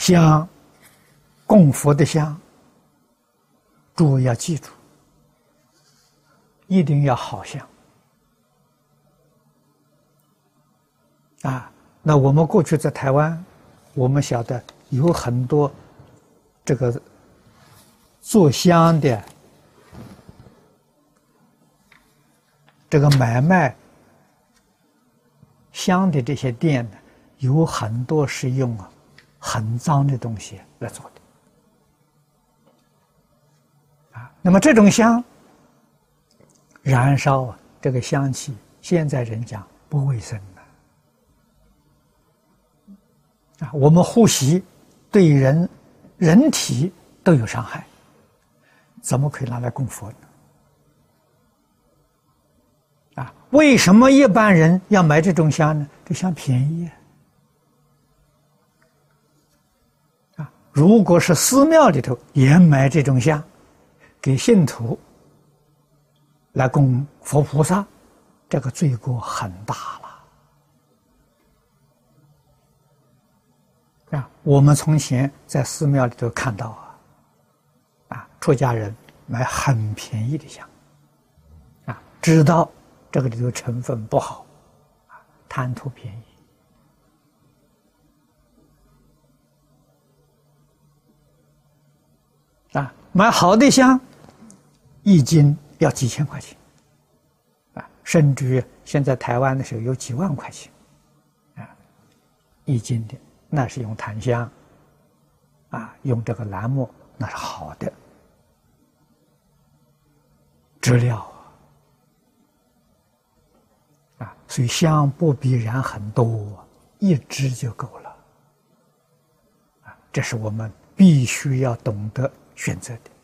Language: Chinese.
香供佛的香，诸位要记住，一定要好香啊！那我们过去在台湾，我们晓得有很多这个做香的这个买卖香的这些店呢，有很多是用啊很脏的东西来做的啊。那么这种香燃烧啊，这个香气，现在人讲不卫生的啊，我们呼吸对人人体都有伤害，怎么可以拿来供佛呢？啊，为什么一般人要买这种香呢？这香便宜啊！如果是寺庙里头也买这种香，给信徒来供佛菩萨，这个罪过很大了啊！我们从前在寺庙里头看到啊，啊，出家人买很便宜的香，啊，知道。这个里头成分不好，啊，贪图便宜，啊，买好的香，一斤要几千块钱，啊，甚至于现在台湾的时候有几万块钱，啊，一斤的那是用檀香，啊，用这个楠木那是好的，质料。啊，所以香不必燃很多，一支就够了。啊，这是我们必须要懂得选择的。